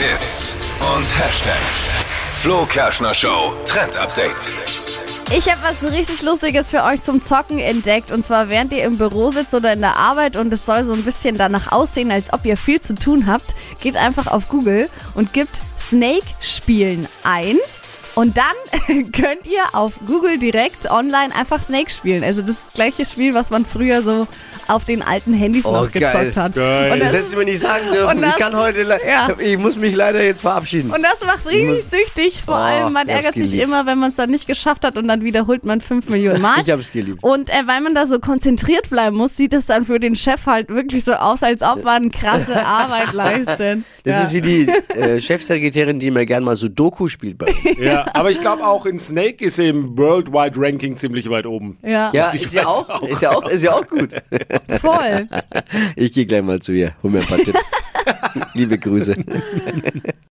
Hits und Hashtags. Flo Kerschner Show Trend Update. Ich habe was richtig Lustiges für euch zum Zocken entdeckt. Und zwar während ihr im Büro sitzt oder in der Arbeit und es soll so ein bisschen danach aussehen, als ob ihr viel zu tun habt. Geht einfach auf Google und gibt Snake Spielen ein. Und dann könnt ihr auf Google direkt online einfach Snake spielen. Also das gleiche Spiel, was man früher so auf den alten Handys Oh, noch geil. gezockt hat. Geil. Und Das das, hättest du mir nicht sagen dürfen. Und das- ich kann heute, Ja. ich muss mich leider jetzt verabschieden. und das macht richtig muss- süchtig. Vor Oh, allem, man ärgert sich geliebt. immer, wenn man es dann nicht geschafft hat und dann wiederholt man fünf Millionen Mal. Ich hab's geliebt. Und äh, weil man da so konzentriert bleiben muss, sieht es dann für den Chef halt wirklich so aus, als ob man krasse Arbeit leistet. Das ja. ist wie die äh, Chefsekretärin, die mir gern mal so Doku spielt bei uns. Ja, aber ich glaube auch in Snake ist er im Worldwide Ranking ziemlich weit oben. ja, Ja, Ich ist ja, auch, auch. ist, ja auch, ist ja auch gut. voll. Ich gehe gleich mal zu ihr, hol mir ein paar Tipps. Liebe Grüße.